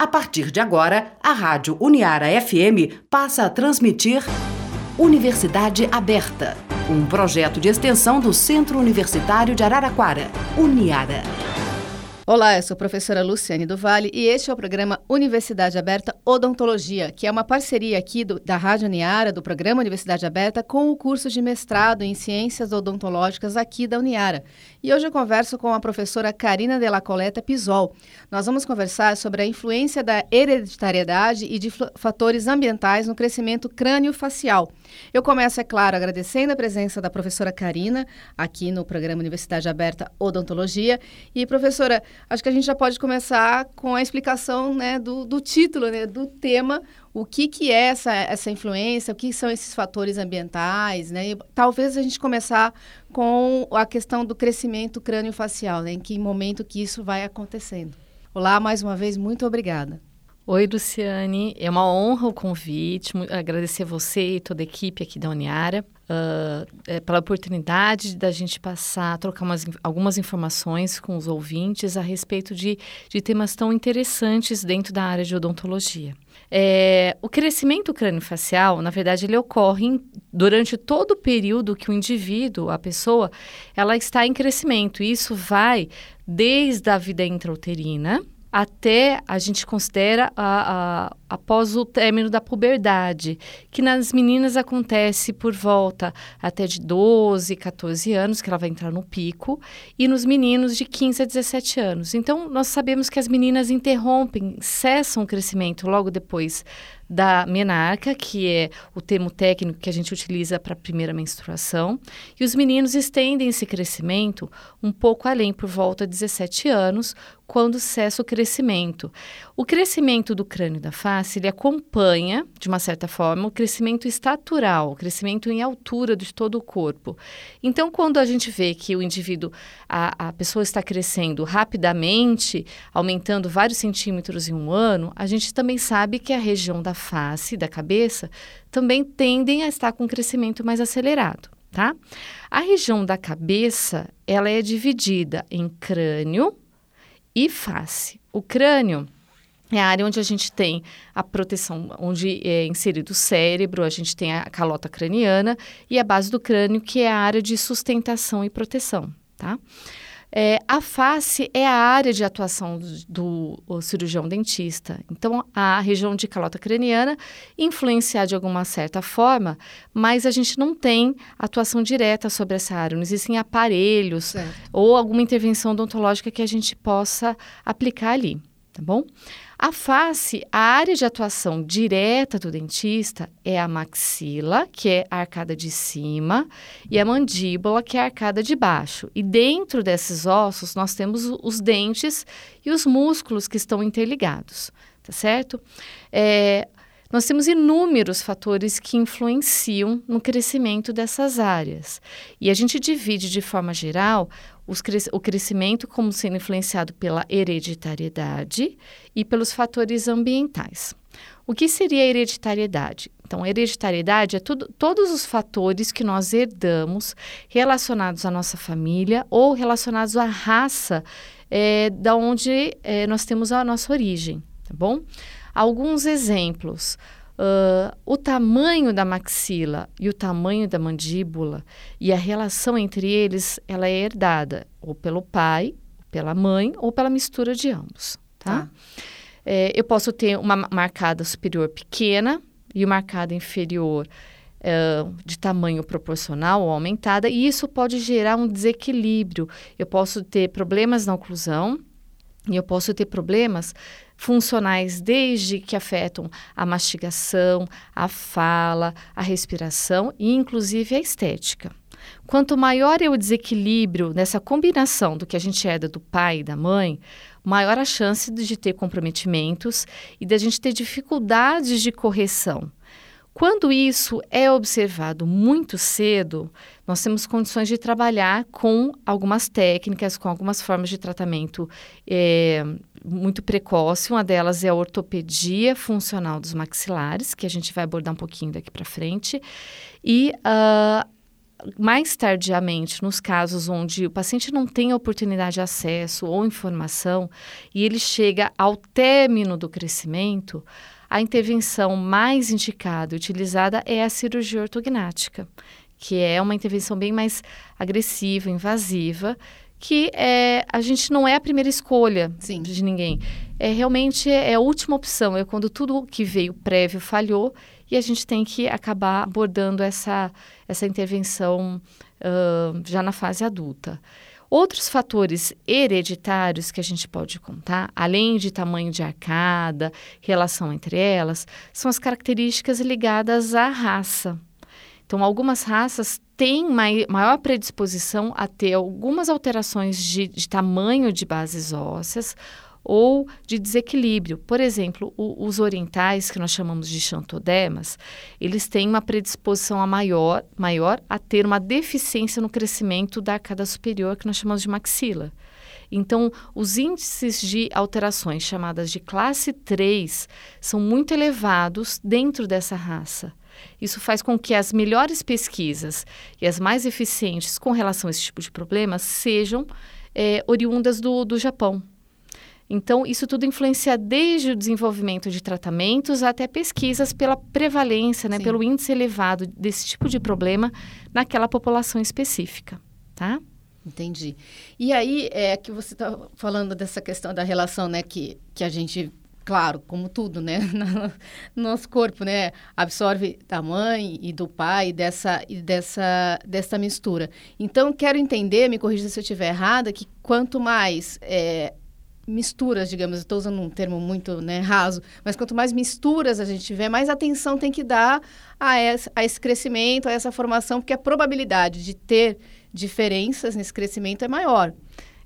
A partir de agora, a Rádio Uniara FM passa a transmitir Universidade Aberta, um projeto de extensão do Centro Universitário de Araraquara, Uniara. Olá, eu sou a professora Luciane do Vale e este é o programa Universidade Aberta Odontologia, que é uma parceria aqui do, da Rádio Uniara, do programa Universidade Aberta, com o curso de mestrado em Ciências Odontológicas aqui da Uniara. E hoje eu converso com a professora Karina de la Coleta Pisol. Nós vamos conversar sobre a influência da hereditariedade e de fatores ambientais no crescimento crânio-facial. Eu começo, é claro, agradecendo a presença da professora Karina aqui no programa Universidade Aberta Odontologia. E, professora, acho que a gente já pode começar com a explicação né, do, do título, né, do tema, o que, que é essa, essa influência, o que são esses fatores ambientais, né? E talvez a gente começar com a questão do crescimento crânio-facial, né? Em que momento que isso vai acontecendo. Olá, mais uma vez, muito obrigada. Oi, Luciane. É uma honra o convite. Agradecer você e toda a equipe aqui da Uniara uh, é, pela oportunidade da gente passar, trocar umas, algumas informações com os ouvintes a respeito de, de temas tão interessantes dentro da área de odontologia. É, o crescimento crânio-facial, na verdade, ele ocorre durante todo o período que o indivíduo, a pessoa, ela está em crescimento. Isso vai desde a vida intrauterina, até a gente considera a, a, após o término da puberdade, que nas meninas acontece por volta até de 12, 14 anos, que ela vai entrar no pico, e nos meninos de 15 a 17 anos. Então, nós sabemos que as meninas interrompem, cessam o crescimento logo depois da menarca, que é o termo técnico que a gente utiliza para a primeira menstruação, e os meninos estendem esse crescimento um pouco além, por volta de 17 anos, quando cessa o crescimento. O crescimento do crânio da face, ele acompanha, de uma certa forma, o crescimento estatural, o crescimento em altura de todo o corpo. Então, quando a gente vê que o indivíduo, a, a pessoa está crescendo rapidamente, aumentando vários centímetros em um ano, a gente também sabe que a região da face, da cabeça, também tendem a estar com um crescimento mais acelerado, tá? A região da cabeça, ela é dividida em crânio e face. O crânio é a área onde a gente tem a proteção, onde é inserido o cérebro, a gente tem a calota craniana e a base do crânio, que é a área de sustentação e proteção, tá? É, a face é a área de atuação do, do cirurgião dentista. Então, a região de calota craniana influenciar de alguma certa forma, mas a gente não tem atuação direta sobre essa área. Não existem aparelhos certo. ou alguma intervenção odontológica que a gente possa aplicar ali, tá bom? A face, a área de atuação direta do dentista é a maxila, que é a arcada de cima, e a mandíbula, que é a arcada de baixo. E dentro desses ossos, nós temos os dentes e os músculos que estão interligados, tá certo? É, nós temos inúmeros fatores que influenciam no crescimento dessas áreas. E a gente divide de forma geral o crescimento como sendo influenciado pela hereditariedade e pelos fatores ambientais. O que seria hereditariedade? Então, hereditariedade é tudo, todos os fatores que nós herdamos relacionados à nossa família ou relacionados à raça é, da onde é, nós temos a nossa origem, tá bom? Alguns exemplos. Uh, o tamanho da maxila e o tamanho da mandíbula e a relação entre eles, ela é herdada ou pelo pai, pela mãe ou pela mistura de ambos, tá? tá. É, eu posso ter uma marcada superior pequena e uma marcada inferior uh, de tamanho proporcional ou aumentada, e isso pode gerar um desequilíbrio. Eu posso ter problemas na oclusão e eu posso ter problemas funcionais desde que afetam a mastigação, a fala, a respiração e inclusive a estética. Quanto maior é o desequilíbrio nessa combinação do que a gente herda do pai e da mãe, maior a chance de ter comprometimentos e da gente ter dificuldades de correção. Quando isso é observado muito cedo, nós temos condições de trabalhar com algumas técnicas, com algumas formas de tratamento é, muito precoce. Uma delas é a ortopedia funcional dos maxilares, que a gente vai abordar um pouquinho daqui para frente. E uh, mais tardiamente, nos casos onde o paciente não tem oportunidade de acesso ou informação e ele chega ao término do crescimento, a intervenção mais indicada e utilizada é a cirurgia ortognática, que é uma intervenção bem mais agressiva, invasiva, que é, a gente não é a primeira escolha Sim. de ninguém. É realmente é a última opção, é quando tudo que veio prévio falhou e a gente tem que acabar abordando essa, essa intervenção uh, já na fase adulta. Outros fatores hereditários que a gente pode contar, além de tamanho de arcada, relação entre elas, são as características ligadas à raça. Então, algumas raças têm maior predisposição a ter algumas alterações de, de tamanho de bases ósseas ou de desequilíbrio. Por exemplo, o, os orientais, que nós chamamos de xantodemas, eles têm uma predisposição a maior, maior a ter uma deficiência no crescimento da arcada superior, que nós chamamos de maxila. Então, os índices de alterações chamadas de classe 3 são muito elevados dentro dessa raça. Isso faz com que as melhores pesquisas e as mais eficientes com relação a esse tipo de problema sejam é, oriundas do, do Japão. Então, isso tudo influencia desde o desenvolvimento de tratamentos até pesquisas pela prevalência, né, pelo índice elevado desse tipo de problema naquela população específica, tá? Entendi. E aí, é que você está falando dessa questão da relação, né, que, que a gente claro, como tudo, né? No nosso corpo, né? Absorve da mãe e do pai dessa, e dessa, dessa mistura. Então, quero entender, me corrija se eu estiver errada, que quanto mais é, misturas, digamos, estou usando um termo muito né, raso, mas quanto mais misturas a gente tiver, mais atenção tem que dar a, a esse crescimento, a essa formação, porque a probabilidade de ter diferenças nesse crescimento é maior.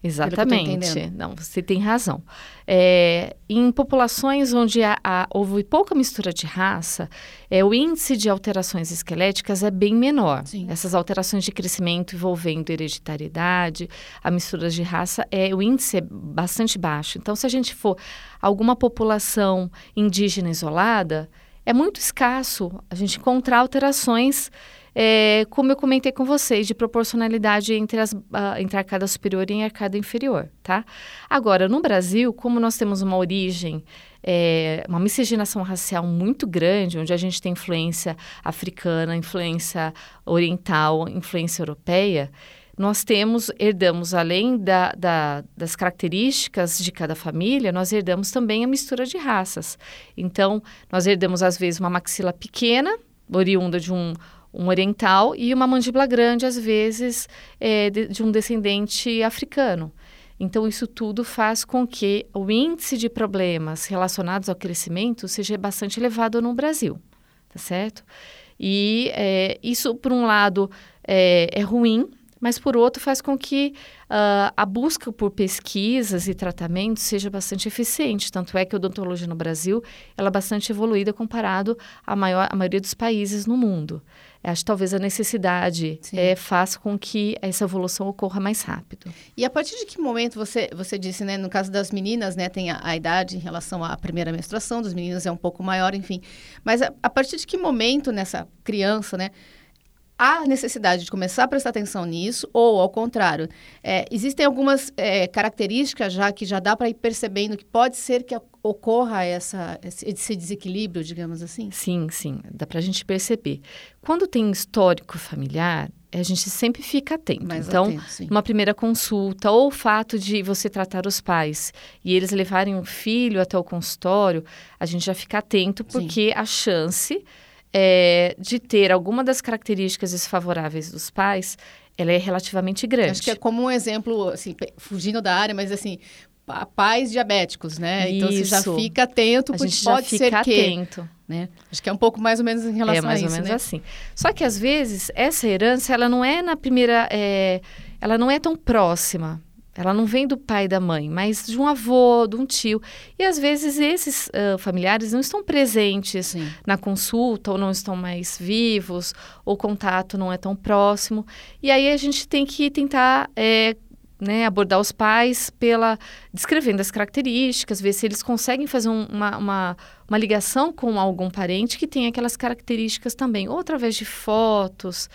Exatamente. Não, você tem razão. É, em populações onde há, há, houve pouca mistura de raça, é, o índice de alterações esqueléticas é bem menor. Sim. Essas alterações de crescimento envolvendo hereditariedade, a mistura de raça, é, o índice é bastante baixo. Então, se a gente for alguma população indígena isolada, é muito escasso a gente encontrar alterações é, como eu comentei com vocês, de proporcionalidade entre, as, uh, entre a arcada superior e a arcada inferior, tá? Agora, no Brasil, como nós temos uma origem, é, uma miscigenação racial muito grande, onde a gente tem influência africana, influência oriental, influência europeia, nós temos, herdamos, além da, da, das características de cada família, nós herdamos também a mistura de raças. Então, nós herdamos, às vezes, uma maxila pequena, oriunda de um um oriental e uma mandíbula grande, às vezes, é, de, de, um descendente africano. Então, isso tudo faz com que o índice de problemas relacionados ao crescimento seja bastante elevado no Brasil, tá certo? E é, isso, por um lado, é, é ruim, mas por outro faz com que uh, a busca por pesquisas e tratamentos seja bastante eficiente. Tanto é que a odontologia no Brasil ela é bastante evoluída comparado à maior, à maioria dos países no mundo. Acho que talvez a necessidade é, faça com que essa evolução ocorra mais rápido. E a partir de que momento você, você disse, né, no caso das meninas, né, tem a, a idade em relação à primeira menstruação, dos meninos é um pouco maior, enfim. Mas a, a partir de que momento nessa criança, né, há necessidade de começar a prestar atenção nisso, ou ao contrário, é, existem algumas é, características já que já dá para ir percebendo que pode ser que ocorra essa, esse desequilíbrio, digamos assim? Sim, sim, dá para a gente perceber. Quando tem histórico familiar, a gente sempre fica atento. Mais então, atento, uma primeira consulta, ou o fato de você tratar os pais e eles levarem um filho até o consultório, a gente já fica atento, porque sim. a chance é, de ter alguma das características desfavoráveis dos pais, ela é relativamente grande. Acho que é como um exemplo, assim, fugindo da área, mas assim, pais diabéticos, né? Isso. Então você já fica atento, porque pode ser que, atento. Né? Acho que é um pouco mais ou menos em relação a isso, É mais ou menos né? assim. Só que às vezes essa herança, ela não é na primeira, é, ela não é tão próxima. Ela não vem do pai e da mãe, mas de um avô, de um tio. E às vezes esses uh, familiares não estão presentes Sim. na consulta, ou não estão mais vivos, ou o contato não é tão próximo. E aí a gente tem que tentar é, né, abordar os pais pela descrevendo as características, ver se eles conseguem fazer um, uma, uma, uma ligação com algum parente que tem aquelas características também, ou através de fotos.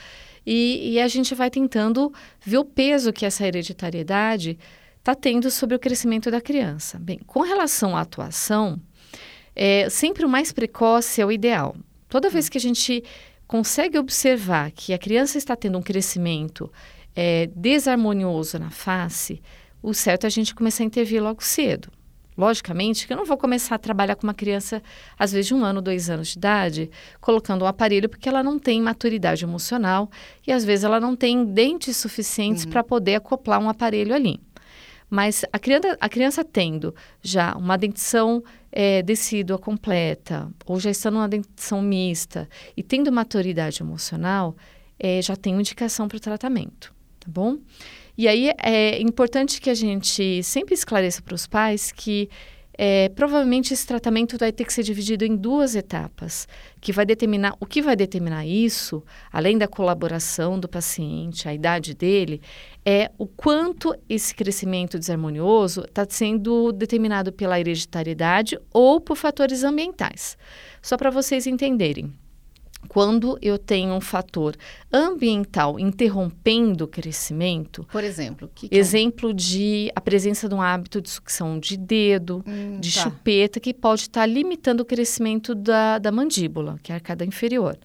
E, e a gente vai tentando ver o peso que essa hereditariedade está tendo sobre o crescimento da criança. Bem, com relação à atuação, é, sempre o mais precoce é o ideal. Toda vez que a gente consegue observar que a criança está tendo um crescimento é, desarmonioso na face, o certo é a gente começar a intervir logo cedo. Logicamente que eu não vou começar a trabalhar com uma criança, às vezes de um ano, dois anos de idade, colocando um aparelho, porque ela não tem maturidade emocional e às vezes ela não tem dentes suficientes uhum. para poder acoplar um aparelho ali. Mas a criança, a criança tendo já uma dentição é, decídua completa, ou já estando numa dentição mista e tendo maturidade emocional, é, já tem indicação para o tratamento, tá bom? E aí é importante que a gente sempre esclareça para os pais que é, provavelmente esse tratamento vai ter que ser dividido em duas etapas, que vai determinar o que vai determinar isso, além da colaboração do paciente, a idade dele, é o quanto esse crescimento desarmonioso está sendo determinado pela hereditariedade ou por fatores ambientais. Só para vocês entenderem. Quando eu tenho um fator ambiental interrompendo o crescimento, por exemplo, que que exemplo é? de a presença de um hábito de sucção de dedo, hum, de tá. chupeta, que pode estar limitando o crescimento da, da mandíbula, que é a arcada inferior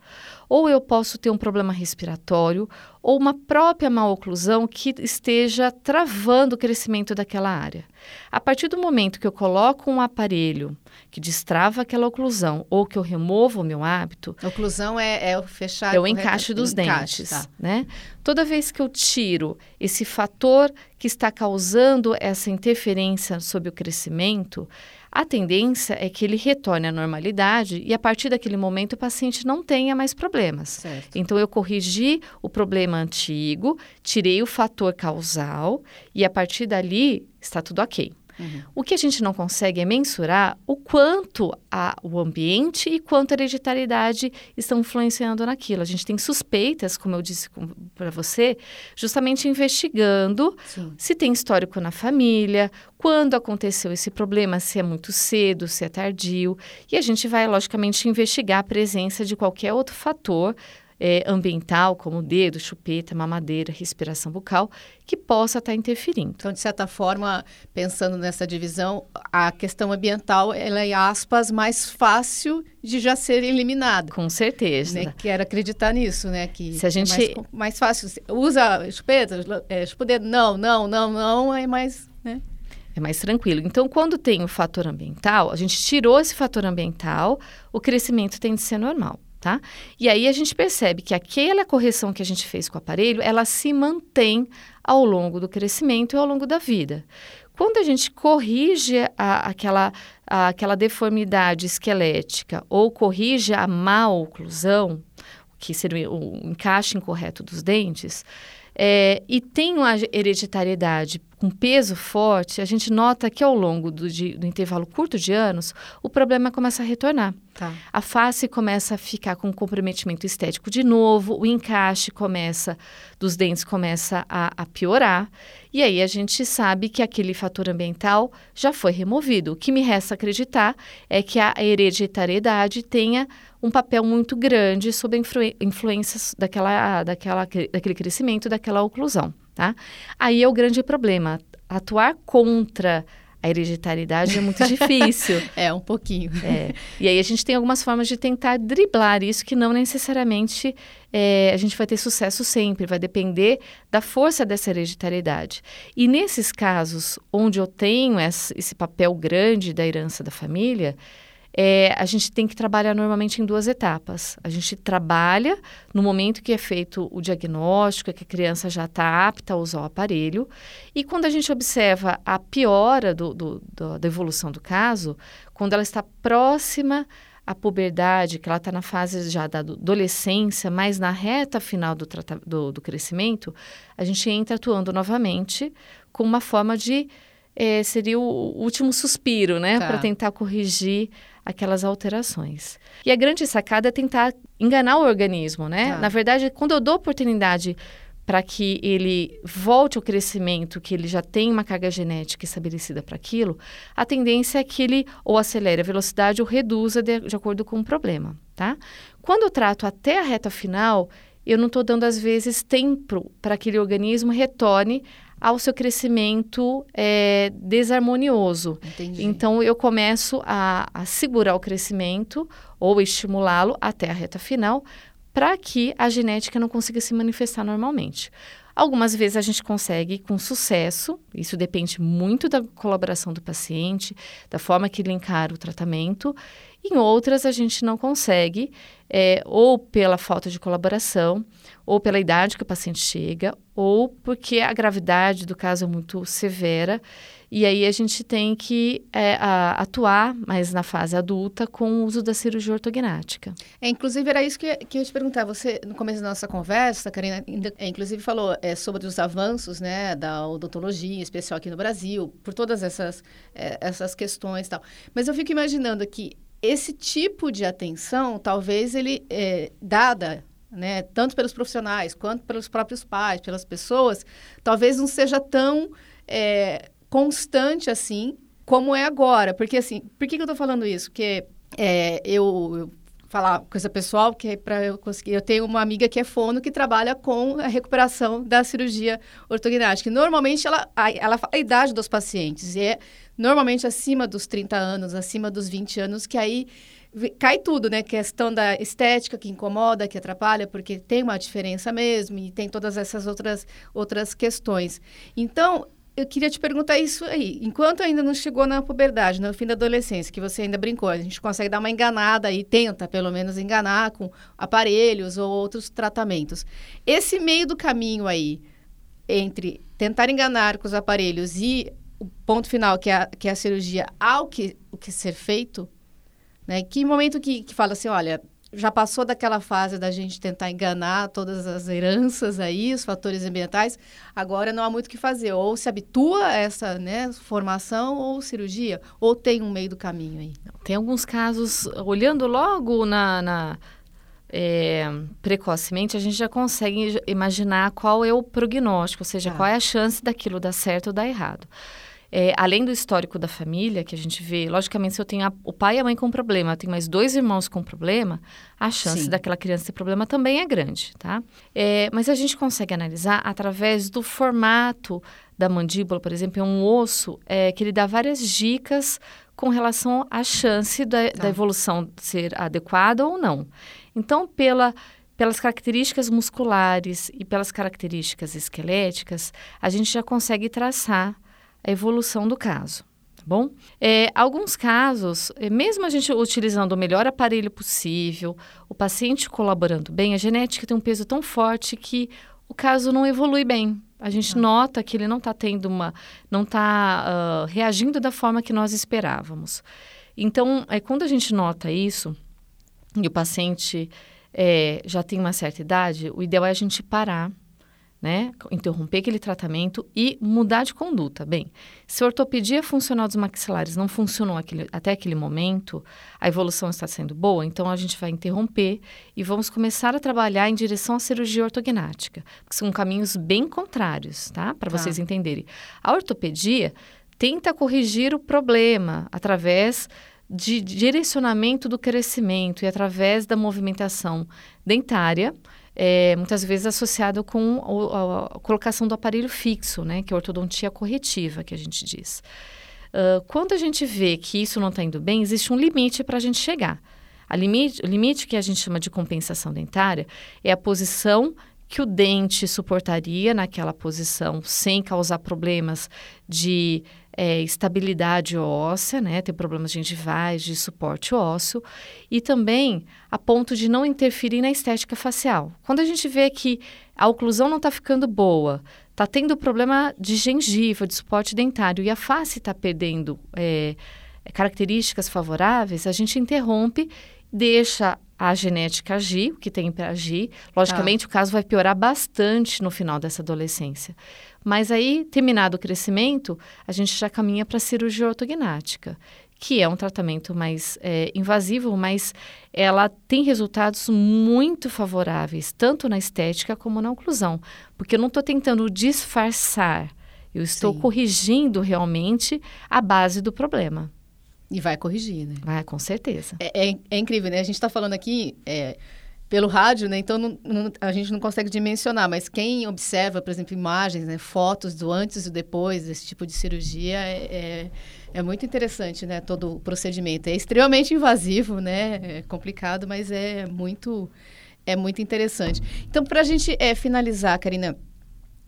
ou eu posso ter um problema respiratório ou uma própria maloclusão que esteja travando o crescimento daquela área. A partir do momento que eu coloco um aparelho que destrava aquela oclusão ou que eu removo o meu hábito. Oclusão é, é o fechar. É o encaixe dos encaixe, dentes, tá. né? Toda vez que eu tiro esse fator que está causando essa interferência sobre o crescimento, a tendência é que ele retorne à normalidade e a partir daquele momento o paciente não tenha mais problemas. Certo. Então eu corrigi o problema antigo, tirei o fator causal e a partir dali está tudo ok. Uhum. O que a gente não consegue é mensurar o quanto a, o ambiente e quanto a hereditariedade estão influenciando naquilo. A gente tem suspeitas, como eu disse para você, justamente investigando Sim. se tem histórico na família, quando aconteceu esse problema, se é muito cedo, se é tardio. E a gente vai, logicamente, investigar a presença de qualquer outro fator é, ambiental, como dedo, chupeta, mamadeira, respiração bucal, que possa estar tá interferindo. Então, de certa forma, pensando nessa divisão, a questão ambiental ela é, aspas, mais fácil de já ser eliminada. Com certeza. Né? Quero acreditar nisso, né? Que Se a gente... é mais, mais fácil. Usa chupeta, é, chupededo, não, não, não, não, é mais... Né? É mais tranquilo. Então, quando tem o fator ambiental, a gente tirou esse fator ambiental, o crescimento tem de ser normal tá? E aí a gente percebe que aquela correção que a gente fez com o aparelho, ela se mantém ao longo do crescimento e ao longo da vida. Quando a gente corrige a, aquela, a, aquela deformidade esquelética ou corrige a má oclusão, que seria o encaixe incorreto dos dentes, é, e tem uma hereditariedade com peso forte, a gente nota que ao longo do, de, do intervalo curto de anos, o problema começa a retornar. Tá. A face começa a ficar com comprometimento estético de novo, o encaixe começa dos dentes começa a, a piorar, e aí a gente sabe que aquele fator ambiental já foi removido. O que me resta acreditar é que a hereditariedade tenha um papel muito grande influ influências daquela, daquela, daquele crescimento, daquela oclusão. Tá? Aí é o grande problema. Atuar contra a hereditariedade é muito difícil. é, um pouquinho. É. E aí a gente tem algumas formas de tentar driblar isso que não necessariamente é, a gente vai ter sucesso sempre, vai depender da força dessa hereditariedade. E nesses casos onde eu tenho esse papel grande da herança da família, é, a gente tem que trabalhar normalmente em duas etapas. A gente trabalha no momento que é feito o diagnóstico, que a criança já está apta a usar o aparelho, e quando a gente observa a piora do, do, do, da evolução do caso, quando ela está próxima à puberdade, que ela está na fase já da adolescência, mas na reta final do, do, do crescimento, a gente entra atuando novamente com uma forma de é, seria o último suspiro, né? Tá. Para tentar corrigir aquelas alterações. E a grande sacada é tentar enganar o organismo, né? Tá. Na verdade, quando eu dou oportunidade para que ele volte ao crescimento, que ele já tem uma carga genética estabelecida para aquilo, a tendência é que ele ou acelere a velocidade ou reduza de, de acordo com o problema, tá? Quando eu trato até a reta final, eu não estou dando, às vezes, tempo para que aquele organismo retorne ao seu crescimento é, desarmonioso. Entendi. Então, eu começo a, a segurar o crescimento ou estimulá-lo até a reta final para que a genética não consiga se manifestar normalmente. Algumas vezes a gente consegue com sucesso, isso depende muito da colaboração do paciente, da forma que ele encara o tratamento. Em outras, a gente não consegue, é, ou pela falta de colaboração, ou pela idade que o paciente chega, ou porque a gravidade do caso é muito severa e aí a gente tem que é, a, atuar mais na fase adulta com o uso da cirurgia ortognática. É, inclusive, era isso que, que eu ia te perguntar. Você, no começo da nossa conversa, Karina, é, inclusive falou é, sobre os avanços né, da odontologia, em especial aqui no Brasil, por todas essas, é, essas questões e tal. Mas eu fico imaginando que esse tipo de atenção, talvez ele, é, dada né, tanto pelos profissionais quanto pelos próprios pais, pelas pessoas, talvez não seja tão é, constante assim como é agora. Porque assim, por que, que eu estou falando isso? Porque é, eu, eu falar coisa pessoal, que é para eu conseguir. Eu tenho uma amiga que é fono que trabalha com a recuperação da cirurgia ortognática. Normalmente ela, ela fala a idade dos pacientes, e é normalmente acima dos 30 anos, acima dos 20 anos, que aí cai tudo, né? Questão da estética que incomoda, que atrapalha, porque tem uma diferença mesmo, e tem todas essas outras, outras questões. Então, eu queria te perguntar isso aí. Enquanto ainda não chegou na puberdade, no fim da adolescência, que você ainda brincou, a gente consegue dar uma enganada e tenta, pelo menos, enganar com aparelhos ou outros tratamentos. Esse meio do caminho aí, entre tentar enganar com os aparelhos e o ponto final, que é a, que é a cirurgia, ao que, o que ser feito, né? Que momento que, que fala assim, olha, já passou daquela fase da gente tentar enganar todas as heranças aí, os fatores ambientais, agora não há muito o que fazer. Ou se habitua a essa né, formação ou cirurgia, ou tem um meio do caminho aí. Tem alguns casos, olhando logo na, na é, precocemente, a gente já consegue imaginar qual é o prognóstico, ou seja, ah. qual é a chance daquilo dar certo ou dar errado. É, além do histórico da família, que a gente vê, logicamente, se eu tenho a, o pai e a mãe com problema, eu tenho mais dois irmãos com problema, a chance Sim. daquela criança ter problema também é grande, tá? É, mas a gente consegue analisar através do formato da mandíbula, por exemplo, é um osso é, que ele dá várias dicas com relação à chance da, tá. da evolução ser adequada ou não. Então, pela pelas características musculares e pelas características esqueléticas, a gente já consegue traçar a evolução do caso. Tá bom? É, alguns casos, é, mesmo a gente utilizando o melhor aparelho possível, o paciente colaborando bem, a genética tem um peso tão forte que o caso não evolui bem. A gente ah. nota que ele não está tendo uma, não está uh, reagindo da forma que nós esperávamos. Então, é, quando a gente nota isso e o paciente é, já tem uma certa idade, o ideal é a gente parar né? Interromper aquele tratamento e mudar de conduta. Bem, se a ortopedia funcional dos maxilares não funcionou aquele, até aquele momento, a evolução está sendo boa, então a gente vai interromper e vamos começar a trabalhar em direção à cirurgia ortognática, que são caminhos bem contrários, tá? Para tá. vocês entenderem. A ortopedia tenta corrigir o problema através de direcionamento do crescimento e através da movimentação dentária é, muitas vezes associado com a, a, colocação do aparelho fixo, né, que é a ortodontia corretiva, que a gente diz. Uh, quando a gente vê que isso não está indo bem, existe um limite para a gente chegar. A limite, o limite que a gente chama de compensação dentária é a posição que o dente suportaria naquela posição sem causar problemas de é, estabilidade óssea, né? Tem problemas gengivais, de suporte ósseo, e também a ponto de não interferir na estética facial. Quando a gente vê que a oclusão não está ficando boa, está tendo problema de gengiva, de suporte dentário, e a face está perdendo é, características favoráveis, a gente interrompe, deixa a genética agir, o que tem para agir. Logicamente, ah. o caso vai piorar bastante no final dessa adolescência. Mas aí, terminado o crescimento, a gente já caminha para a cirurgia ortognática, que é um tratamento mais é, invasivo, mas ela tem resultados muito favoráveis, tanto na estética como na oclusão, porque eu não estou tentando disfarçar, eu estou Sim. corrigindo realmente a base do problema. E vai corrigir, né? Vai, com certeza. É, é, é incrível, né? A gente está falando aqui, é, pelo rádio, né? Então não, não, a gente não consegue dimensionar, mas quem observa, por exemplo, imagens, né, fotos do antes e depois desse tipo de cirurgia é, é, é, muito interessante, né? Todo o procedimento é extremamente invasivo, né? É complicado, mas é muito é muito interessante. Então, para a gente é, finalizar, Karina,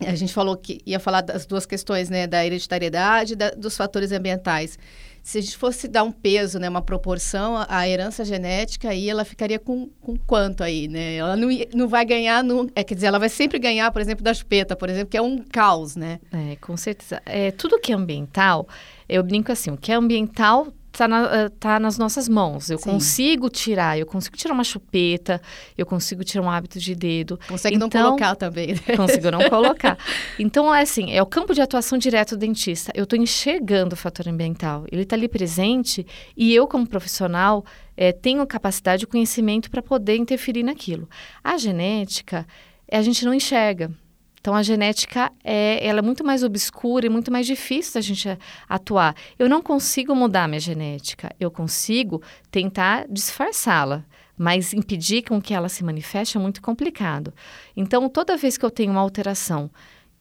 a gente falou que ia falar das duas questões, né? Da hereditariedade e da, dos fatores ambientais se a gente fosse dar um peso, né, uma proporção, a herança genética aí ela ficaria com, com quanto aí, né? Ela não, não vai ganhar, no, é, quer dizer, ela vai sempre ganhar, por exemplo, da chupeta, por exemplo, que é um caos, né? É, com certeza. É, tudo que é ambiental, eu brinco assim, o que é ambiental está na, eh, tá nas nossas mãos. Eu Sim. consigo tirar, eu consigo tirar uma chupeta, eu consigo tirar um hábito de dedo. Consegue então, não colocar também. Né? Consigo não colocar. Então, é assim, é o campo de atuação direto do dentista. Eu estou enxergando o fator ambiental. Ele está ali presente e eu, como profissional, é, tenho capacidade e conhecimento para poder interferir naquilo. A genética, a gente não enxerga. Então a genética é, ela é muito mais obscura e muito mais difícil da gente atuar. Eu não consigo mudar minha genética, eu consigo tentar disfarçá-la, mas impedir com que ela se manifeste é muito complicado. Então toda vez que eu tenho uma alteração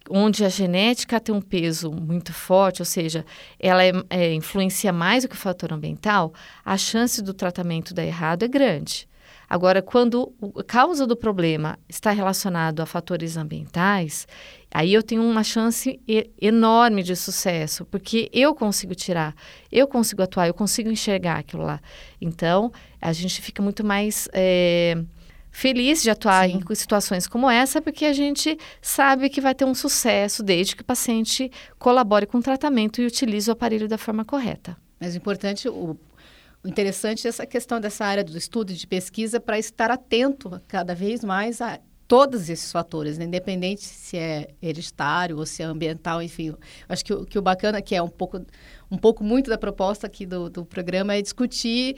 onde a genética tem um peso muito forte, ou seja, ela é, é, influencia mais do que o fator ambiental, a chance do tratamento dar errado é grande. Agora, quando a causa do problema está relacionado a fatores ambientais, aí eu tenho uma chance enorme de sucesso, porque eu consigo tirar, eu consigo atuar, eu consigo enxergar aquilo lá. Então, a gente fica muito mais. É, feliz de atuar Sim. em situações como essa, porque a gente sabe que vai ter um sucesso desde que o paciente colabore com o tratamento e utilize o aparelho da forma correta. Mas o importante, o interessante essa questão dessa área do estudo e de pesquisa para estar atento cada vez mais a todos esses fatores, né? independente se é hereditário ou se é ambiental, enfim. Acho que que o bacana, que é um pouco, um pouco muito da proposta aqui do, do programa, é discutir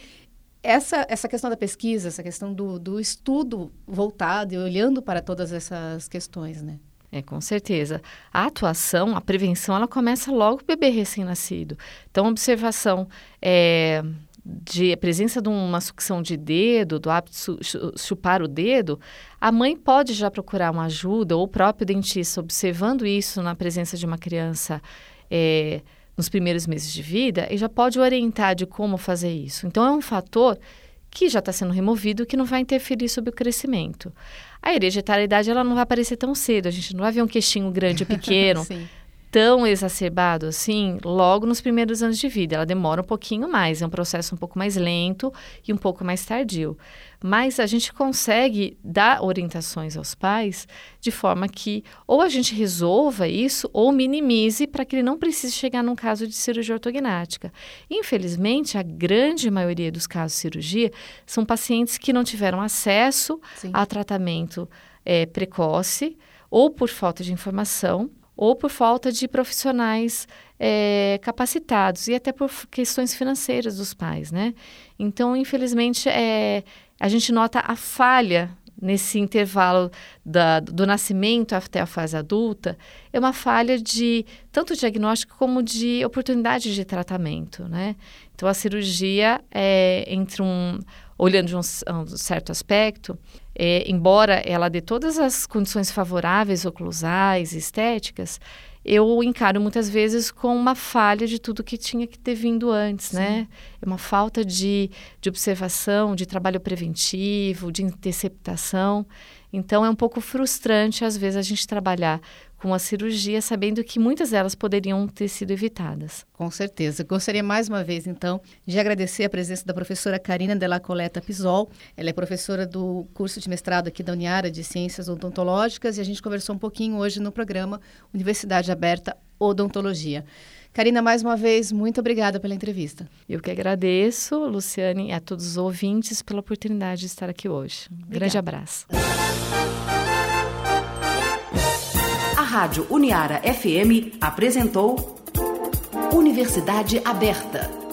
essa, essa questão da pesquisa, essa questão do, do estudo voltado e olhando para todas essas questões, né? É, com certeza. A atuação, a prevenção, ela começa logo o bebê recém-nascido. Então, observação é, de a presença de uma sucção de dedo, do hábito de chupar o dedo, a mãe pode já procurar uma ajuda, ou o próprio dentista, observando isso na presença de uma criança é, nos primeiros meses de vida, e já pode orientar de como fazer isso. Então, é um fator que já está sendo removido, que não vai interferir sobre o crescimento. A hereditariedade ela não vai aparecer tão cedo, a gente não vai ver um queixinho grande ou pequeno. tão exacerbado assim logo nos primeiros anos de vida. Ela demora um pouquinho mais, é um processo um pouco mais lento e um pouco mais tardio. Mas a gente consegue dar orientações aos pais de forma que ou a gente resolva isso ou minimize para que ele não precise chegar num caso de cirurgia ortognática. Infelizmente, a grande maioria dos casos de cirurgia são pacientes que não tiveram acesso Sim. a tratamento é, precoce ou por falta de informação ou por falta de profissionais é, capacitados e até por questões financeiras dos pais, né? Então, infelizmente, é, a gente nota a falha nesse intervalo da, do nascimento até a fase adulta é uma falha de tanto diagnóstico como de oportunidade de tratamento, né? Então, a cirurgia é entre um olhando de um, um certo aspecto, é, embora ela dê todas as condições favoráveis oclusais estéticas, eu encaro muitas vezes com uma falha de tudo que tinha que ter vindo antes, né? Sim. né? É uma falta de, de observação, de trabalho preventivo, de interceptação. Então, é um pouco frustrante, às vezes, a gente trabalhar com a cirurgia, sabendo que muitas delas poderiam ter sido evitadas. Com certeza. Gostaria mais uma vez, então, de agradecer a presença da professora Karina Della Coleta Pisol. Ela é professora do curso de mestrado aqui da Uniara de Ciências Odontológicas e a gente conversou um pouquinho hoje no programa Universidade Aberta Odontologia. Karina, mais uma vez, muito obrigada pela entrevista. Eu que agradeço, Luciane, e a todos os ouvintes pela oportunidade de estar aqui hoje. Um grande abraço. Rádio Uniara FM apresentou Universidade Aberta.